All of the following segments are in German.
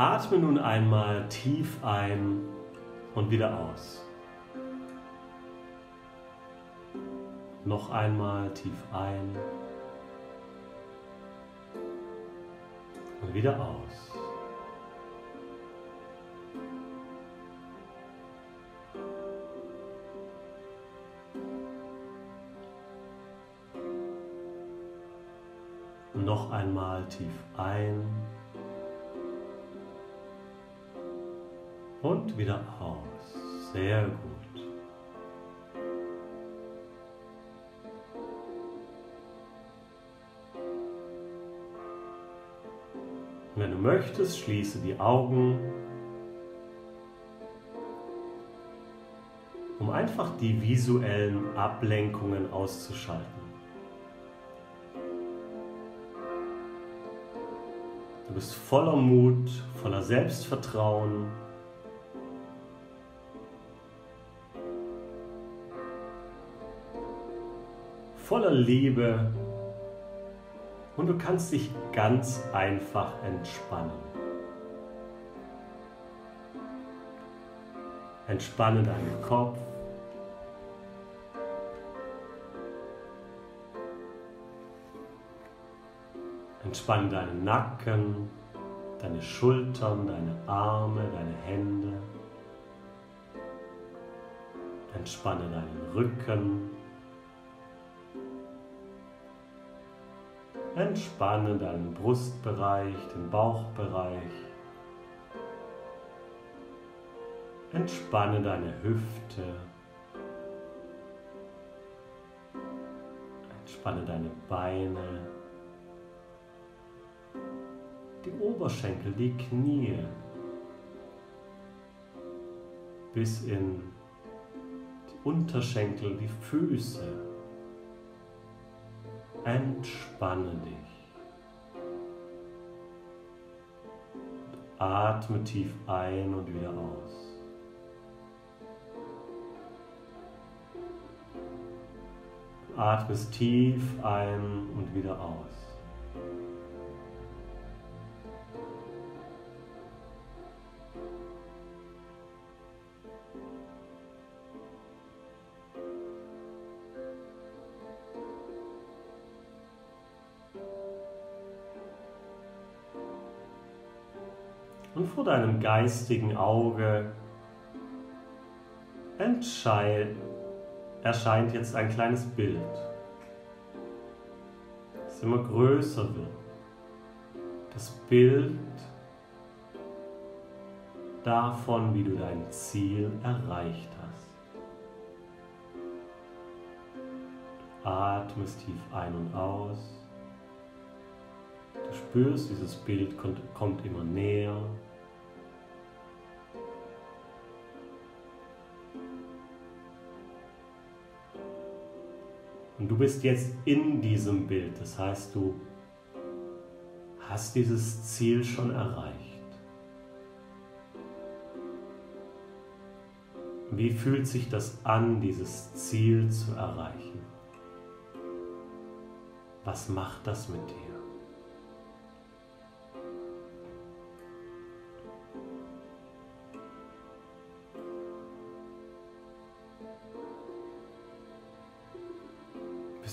Atme nun einmal tief ein und wieder aus. Noch einmal tief ein und wieder aus. Noch einmal tief ein und wieder aus. Sehr gut. Wenn du möchtest, schließe die Augen, um einfach die visuellen Ablenkungen auszuschalten. Du bist voller Mut, voller Selbstvertrauen. Voller Liebe und du kannst dich ganz einfach entspannen. Entspanne deinen Kopf. Entspanne deinen Nacken, deine Schultern, deine Arme, deine Hände. Entspanne deinen Rücken. Entspanne deinen Brustbereich, den Bauchbereich. Entspanne deine Hüfte. Entspanne deine Beine. Die Oberschenkel, die Knie. Bis in die Unterschenkel, die Füße. Entspanne dich. Atme tief ein und wieder aus. Atmest tief ein und wieder aus. Und vor deinem geistigen Auge erscheint jetzt ein kleines Bild, das immer größer wird. Das Bild davon, wie du dein Ziel erreicht hast. Du atmest tief ein und aus. Du spürst, dieses Bild kommt, kommt immer näher. Und du bist jetzt in diesem Bild. Das heißt, du hast dieses Ziel schon erreicht. Wie fühlt sich das an, dieses Ziel zu erreichen? Was macht das mit dir?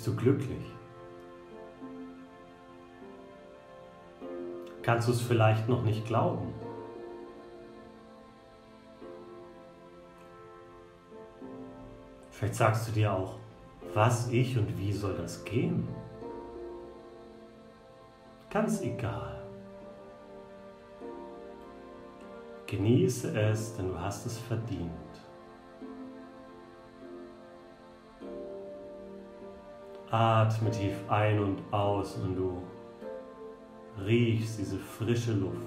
Du glücklich? Kannst du es vielleicht noch nicht glauben? Vielleicht sagst du dir auch, was ich und wie soll das gehen? Ganz egal. Genieße es, denn du hast es verdient. Atme tief ein und aus und du riechst diese frische Luft.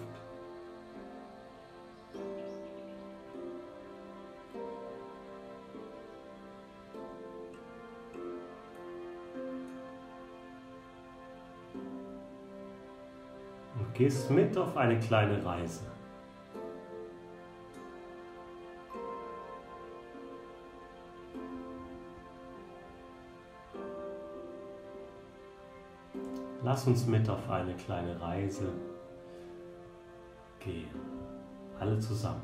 Und gehst mit auf eine kleine Reise. Lass uns mit auf eine kleine Reise gehen. alle zusammen.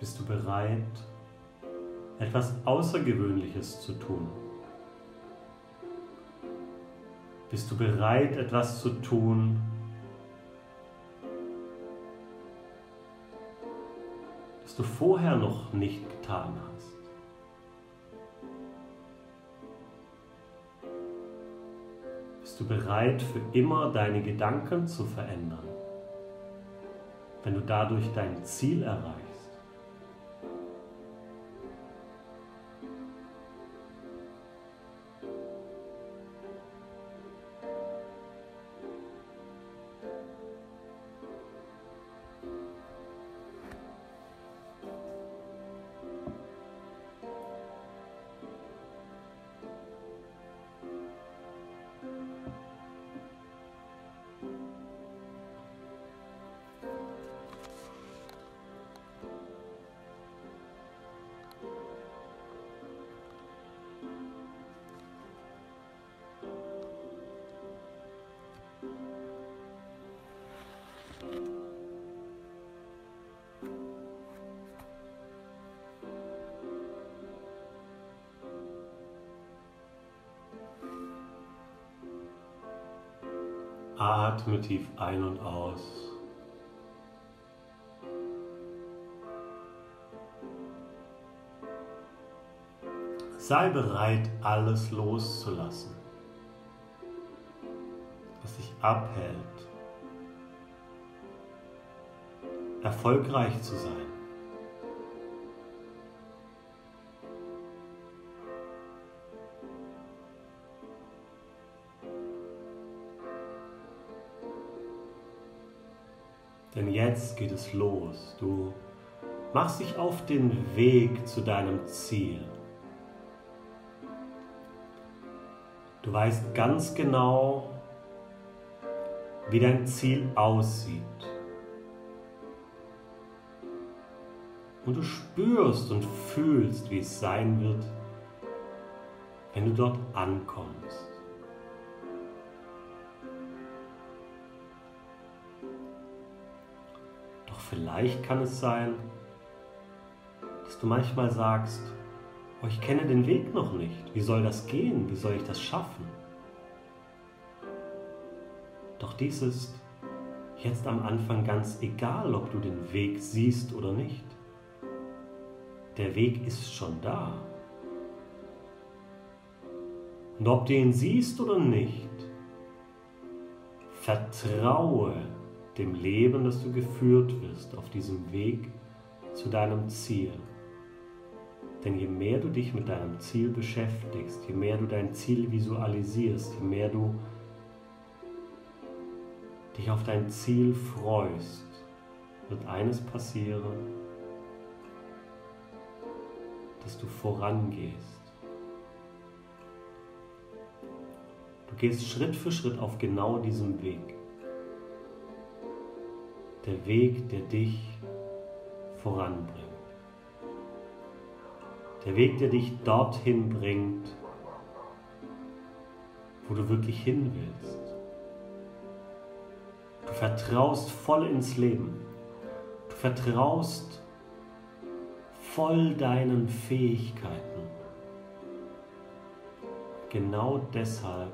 Bist du bereit, etwas Außergewöhnliches zu tun? Bist du bereit, etwas zu tun, das du vorher noch nicht getan hast? Bist du bereit, für immer deine Gedanken zu verändern, wenn du dadurch dein Ziel erreichst? Atme tief ein und aus. Sei bereit, alles loszulassen, was dich abhält, erfolgreich zu sein. Denn jetzt geht es los. Du machst dich auf den Weg zu deinem Ziel. Du weißt ganz genau, wie dein Ziel aussieht. Und du spürst und fühlst, wie es sein wird, wenn du dort ankommst. Vielleicht kann es sein, dass du manchmal sagst, oh, ich kenne den Weg noch nicht. Wie soll das gehen? Wie soll ich das schaffen? Doch dies ist jetzt am Anfang ganz egal, ob du den Weg siehst oder nicht. Der Weg ist schon da. Und ob du ihn siehst oder nicht, vertraue dem Leben, das du geführt wirst auf diesem Weg zu deinem Ziel. Denn je mehr du dich mit deinem Ziel beschäftigst, je mehr du dein Ziel visualisierst, je mehr du dich auf dein Ziel freust, wird eines passieren, dass du vorangehst. Du gehst Schritt für Schritt auf genau diesem Weg der Weg, der dich voranbringt. Der Weg, der dich dorthin bringt, wo du wirklich hin willst. Du vertraust voll ins Leben. Du vertraust voll deinen Fähigkeiten. Genau deshalb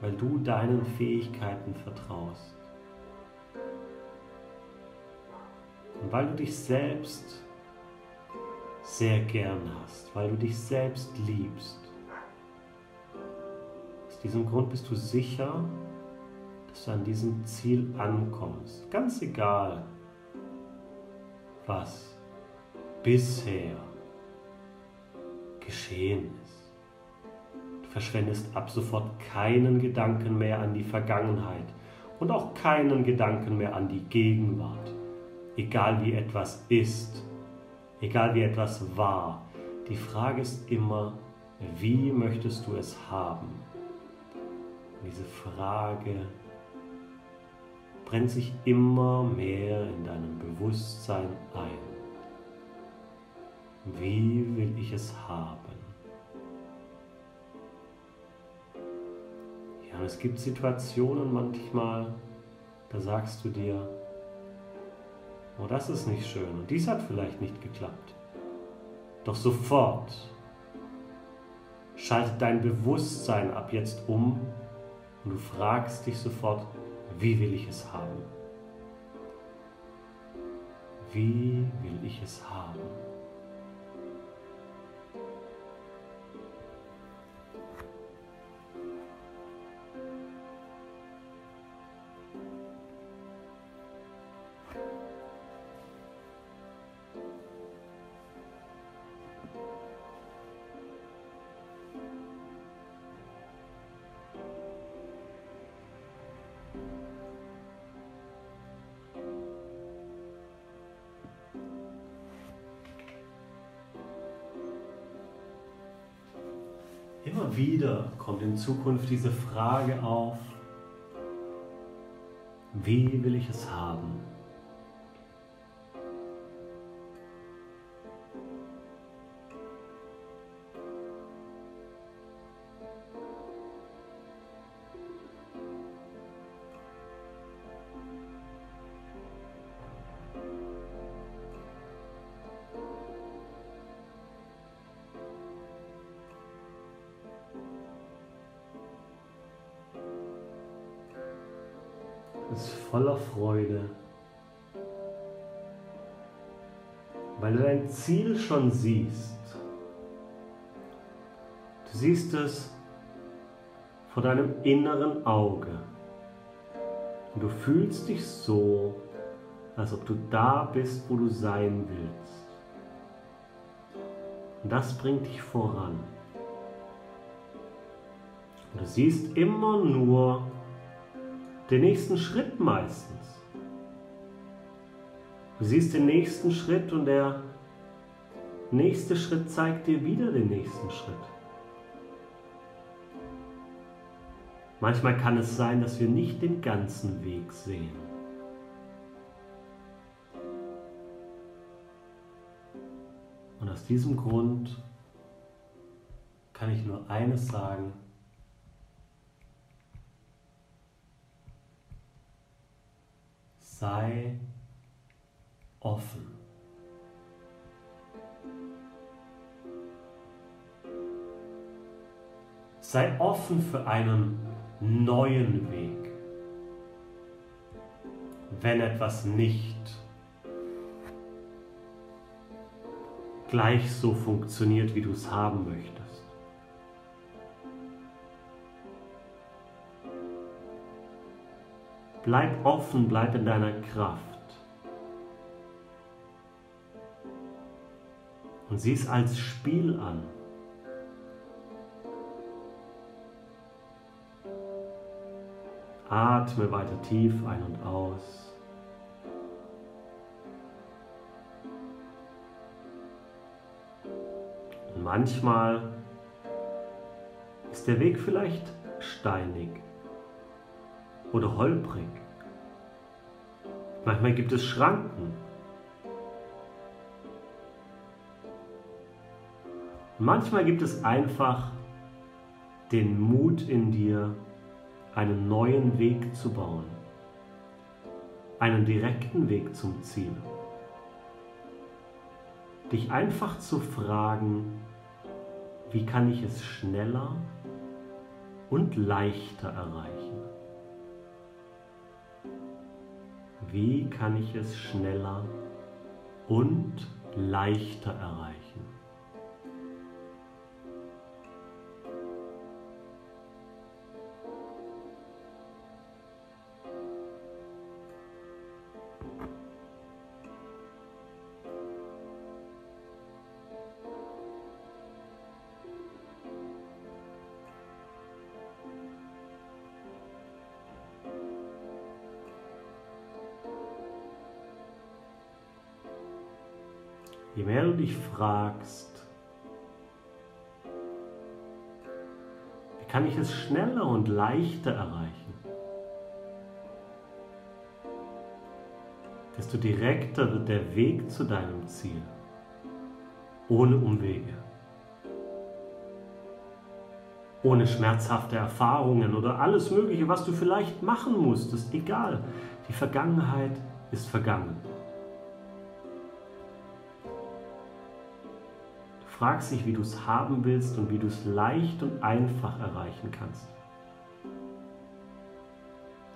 weil du deinen Fähigkeiten vertraust. Und weil du dich selbst sehr gern hast, weil du dich selbst liebst. Aus diesem Grund bist du sicher, dass du an diesem Ziel ankommst. Ganz egal, was bisher geschehen ist verschwendest ab sofort keinen Gedanken mehr an die Vergangenheit und auch keinen Gedanken mehr an die Gegenwart. Egal wie etwas ist, egal wie etwas war, die Frage ist immer, wie möchtest du es haben? Und diese Frage brennt sich immer mehr in deinem Bewusstsein ein. Wie will ich es haben? Ja, und es gibt Situationen manchmal, da sagst du dir, oh, das ist nicht schön und dies hat vielleicht nicht geklappt. Doch sofort schaltet dein Bewusstsein ab jetzt um und du fragst dich sofort, wie will ich es haben? Wie will ich es haben? Immer wieder kommt in Zukunft diese Frage auf, wie will ich es haben? Ist voller Freude, weil du dein Ziel schon siehst. Du siehst es vor deinem inneren Auge. Und du fühlst dich so, als ob du da bist, wo du sein willst. Und das bringt dich voran. Und du siehst immer nur den nächsten Schritt meistens. Du siehst den nächsten Schritt und der nächste Schritt zeigt dir wieder den nächsten Schritt. Manchmal kann es sein, dass wir nicht den ganzen Weg sehen. Und aus diesem Grund kann ich nur eines sagen, sei offen. Sei offen für einen neuen Weg. Wenn etwas nicht gleich so funktioniert, wie du es haben möchtest. Bleib offen, bleib in deiner Kraft. Und sieh es als Spiel an. Atme weiter tief ein und aus. Manchmal ist der Weg vielleicht steinig oder holprig. Manchmal gibt es Schranken. Manchmal gibt es einfach den Mut in dir, einen neuen Weg zu bauen, einen direkten Weg zum Ziel. Dich einfach zu fragen, wie kann ich es schneller und leichter erreichen? Wie kann ich es schneller und leichter erreichen. Dich fragst, wie kann ich es schneller und leichter erreichen, desto direkter wird der Weg zu deinem Ziel, ohne Umwege, ohne schmerzhafte Erfahrungen oder alles Mögliche, was du vielleicht machen musstest, egal. Die Vergangenheit ist vergangen. Fragst dich, wie du es haben willst und wie du es leicht und einfach erreichen kannst.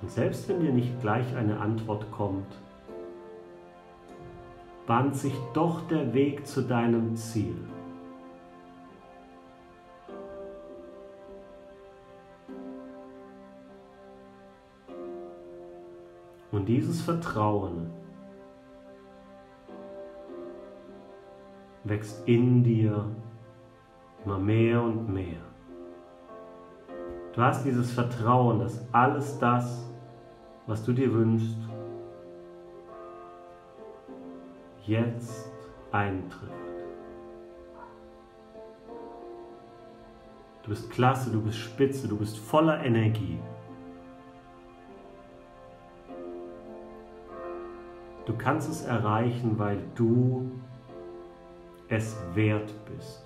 Und selbst wenn dir nicht gleich eine Antwort kommt, bahnt sich doch der Weg zu deinem Ziel. Und dieses Vertrauen wächst in dir immer mehr und mehr. Du hast dieses Vertrauen, dass alles das, was du dir wünschst, jetzt eintrifft. Du bist klasse, du bist spitze, du bist voller Energie. Du kannst es erreichen, weil du es wert bist.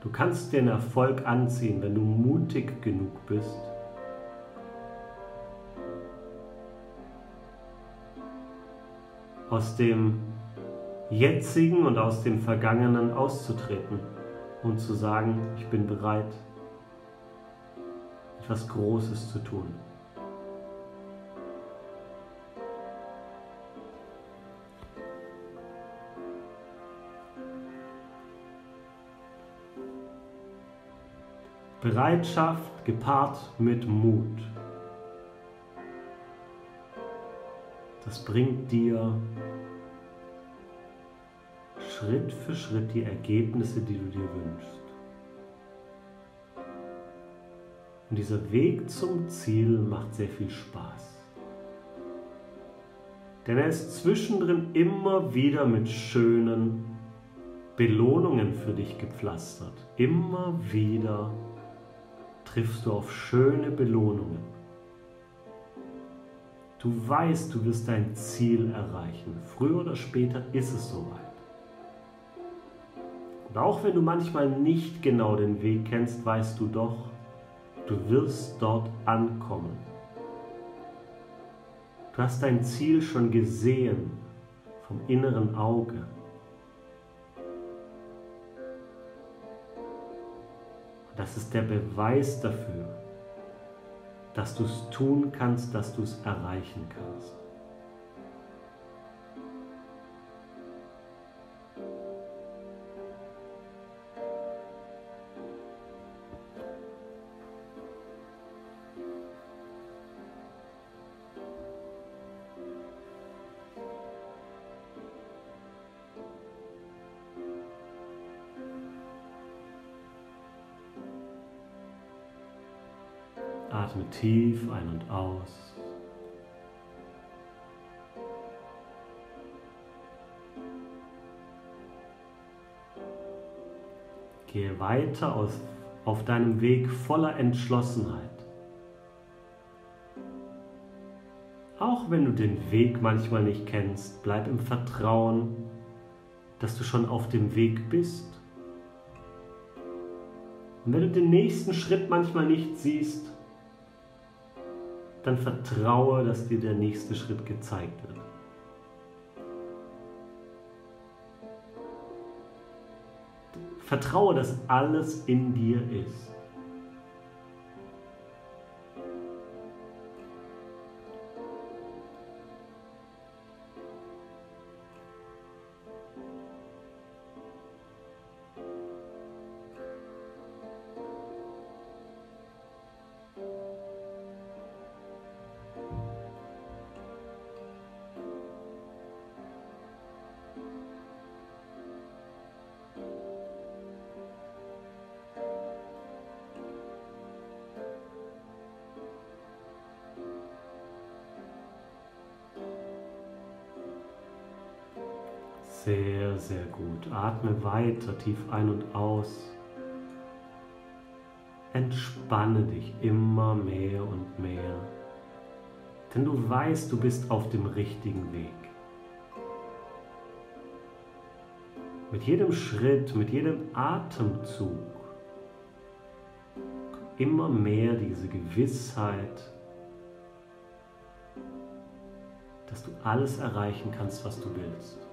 Du kannst den Erfolg anziehen, wenn du mutig genug bist. aus dem jetzigen und aus dem vergangenen auszutreten und zu sagen, ich bin bereit, etwas Großes zu tun. Bereitschaft gepaart mit Mut. Das bringt dir Schritt für Schritt die Ergebnisse, die du dir wünschst. Und dieser Weg zum Ziel macht sehr viel Spaß. Denn er ist zwischendrin immer wieder mit schönen Belohnungen für dich gepflastert. Immer wieder triffst du auf schöne Belohnungen. Du weißt, du wirst dein Ziel erreichen. Früher oder später ist es soweit. Und auch wenn du manchmal nicht genau den Weg kennst, weißt du doch, Du wirst dort ankommen. Du hast dein Ziel schon gesehen vom inneren Auge. Das ist der Beweis dafür, dass du es tun kannst, dass du es erreichen kannst. Aus. Gehe weiter aus, auf deinem Weg voller Entschlossenheit. Auch wenn du den Weg manchmal nicht kennst, bleib im Vertrauen, dass du schon auf dem Weg bist. Und wenn du den nächsten Schritt manchmal nicht siehst, dann vertraue, dass dir der nächste Schritt gezeigt wird. Vertraue, dass alles in dir ist. Sehr, sehr gut. Atme weiter tief ein und aus. Entspanne dich immer mehr und mehr, denn du weißt, du bist auf dem richtigen Weg. Mit jedem Schritt, mit jedem Atemzug immer mehr diese Gewissheit, dass du alles erreichen kannst, was du willst.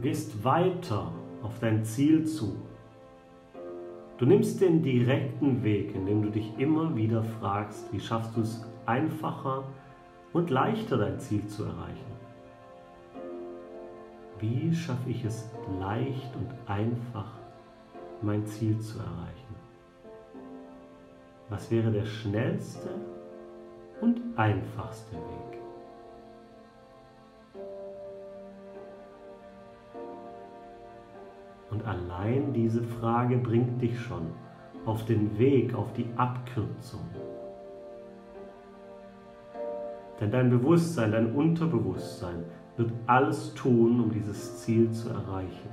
Du gehst weiter auf dein Ziel zu. Du nimmst den direkten Weg, indem du dich immer wieder fragst, wie schaffst du es einfacher und leichter dein Ziel zu erreichen. Wie schaffe ich es leicht und einfach, mein Ziel zu erreichen? Was wäre der schnellste und einfachste Weg? Und allein diese Frage bringt dich schon auf den Weg, auf die Abkürzung. Denn dein Bewusstsein, dein Unterbewusstsein wird alles tun, um dieses Ziel zu erreichen.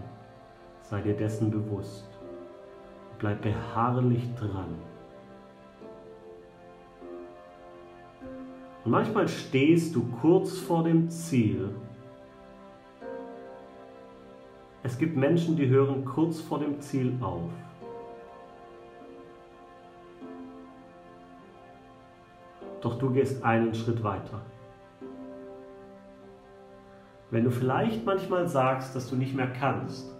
Sei dir dessen bewusst. Bleib beharrlich dran. Und manchmal stehst du kurz vor dem Ziel Es gibt Menschen, die hören kurz vor dem Ziel auf. Doch du gehst einen Schritt weiter. Wenn du vielleicht manchmal sagst, dass du nicht mehr kannst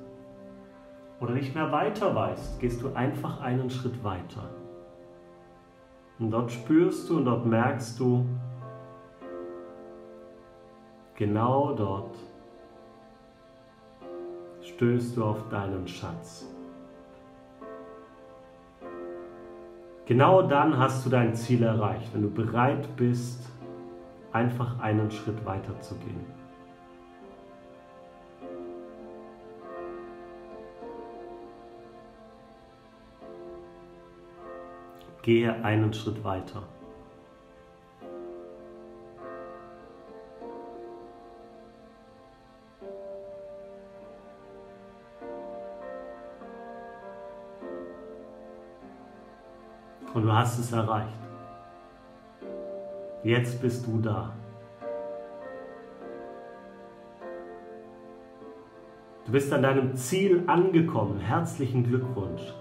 oder nicht mehr weiter weißt, gehst du einfach einen Schritt weiter. Und dort spürst du und dort merkst du, genau dort stößt du auf deinen Schatz. Genau dann hast du dein Ziel erreicht, wenn du bereit bist, einfach einen Schritt weiter zu gehen. Gehe einen Schritt weiter. Hast es erreicht. Jetzt bist du da. Du bist an deinem Ziel angekommen. Herzlichen Glückwunsch.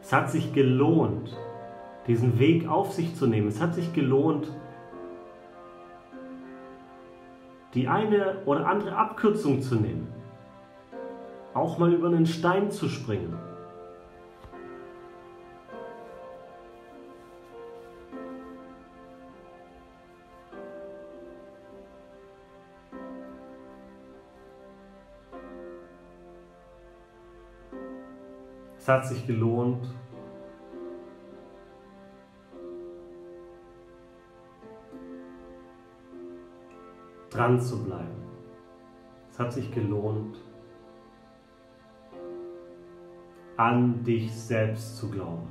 Es hat sich gelohnt, diesen Weg auf sich zu nehmen. Es hat sich gelohnt, die eine oder andere Abkürzung zu nehmen. Auch mal über einen Stein zu springen. Es hat sich gelohnt. dran zu bleiben. Es hat sich gelohnt, an dich selbst zu glauben.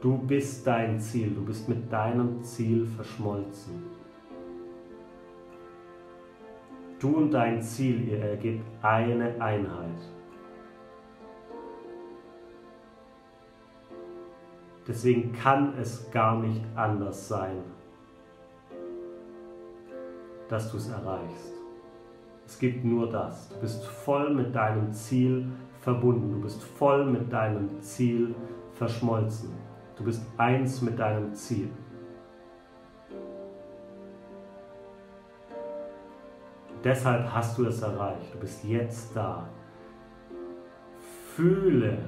Du bist dein Ziel, du bist mit deinem Ziel verschmolzen. Du und dein Ziel, ihr ergebt eine Einheit. Deswegen kann es gar nicht anders sein, dass du es erreichst. Es gibt nur das. Du bist voll mit deinem Ziel verbunden. Du bist voll mit deinem Ziel verschmolzen. Du bist eins mit deinem Ziel. Deshalb hast du es erreicht. Du bist jetzt da. Fühle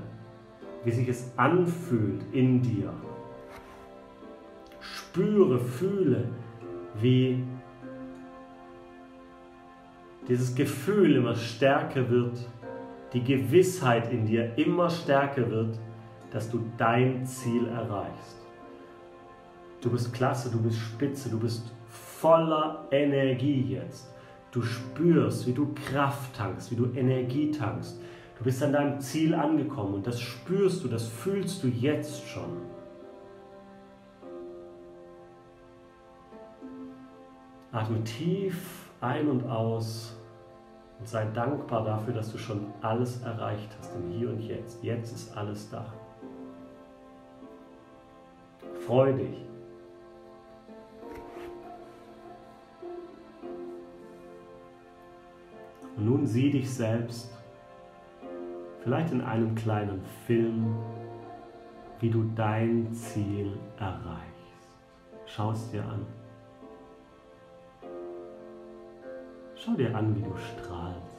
wie sich es anfühlt in dir. Spüre, fühle, wie dieses Gefühl immer stärker wird, die Gewissheit in dir immer stärker wird, dass du dein Ziel erreichst. Du bist klasse, du bist spitze, du bist voller Energie jetzt. Du spürst, wie du Kraft tankst, wie du Energie tankst, Du bist an deinem Ziel angekommen und das spürst du, das fühlst du jetzt schon. Atme tief ein und aus und sei dankbar dafür, dass du schon alles erreicht hast im Hier und Jetzt. Jetzt ist alles da. Freu dich. Und nun sieh dich selbst, vielleicht in einem kleinen Film, wie du dein Ziel erreichst. Schau es dir an. Schau dir an, wie du strahlst.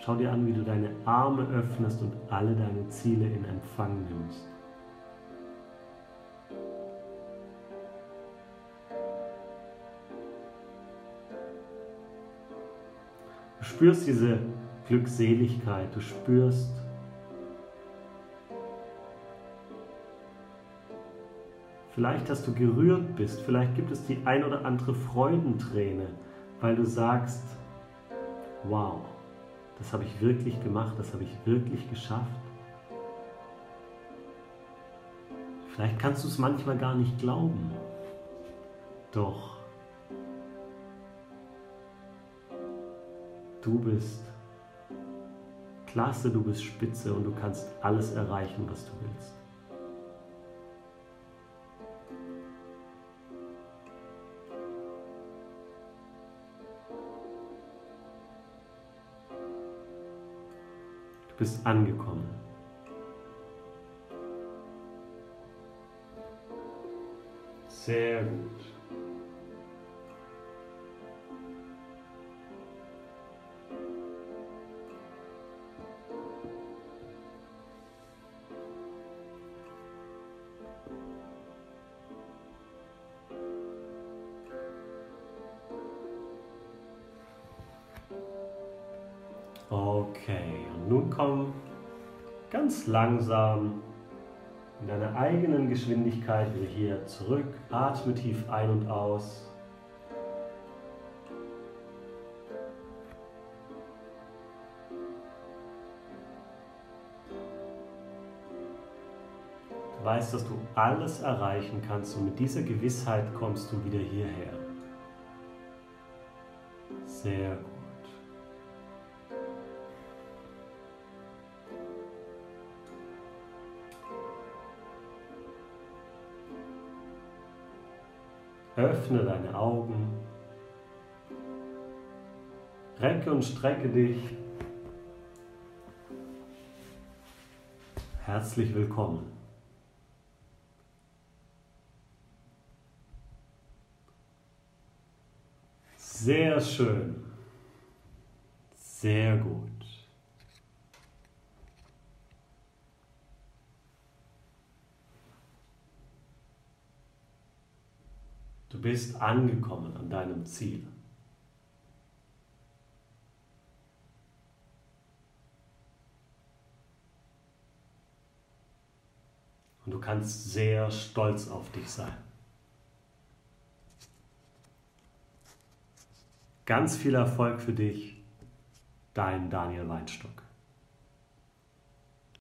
Schau dir an, wie du deine Arme öffnest und alle deine Ziele in Empfang nimmst. Spürst diese Glückseligkeit, du spürst, Vielleicht, dass du gerührt bist, vielleicht gibt es die ein oder andere Freudenträne, weil du sagst, wow, das habe ich wirklich gemacht, das habe ich wirklich geschafft. Vielleicht kannst du es manchmal gar nicht glauben. Doch du bist klasse, du bist spitze und du kannst alles erreichen, was du willst. Du bist angekommen. Sehr gut. Okay, und nun komm ganz langsam in deiner eigenen Geschwindigkeit wieder hier zurück. Atme tief ein und aus. Du weißt, dass du alles erreichen kannst und mit dieser Gewissheit kommst du wieder hierher. Sehr gut. Öffne deine Augen. Recke und strecke dich. Herzlich willkommen. Sehr schön. Sehr gut. Du bist angekommen an deinem Ziel. Und du kannst sehr stolz auf dich sein. Ganz viel Erfolg für dich, dein Daniel Weinstock.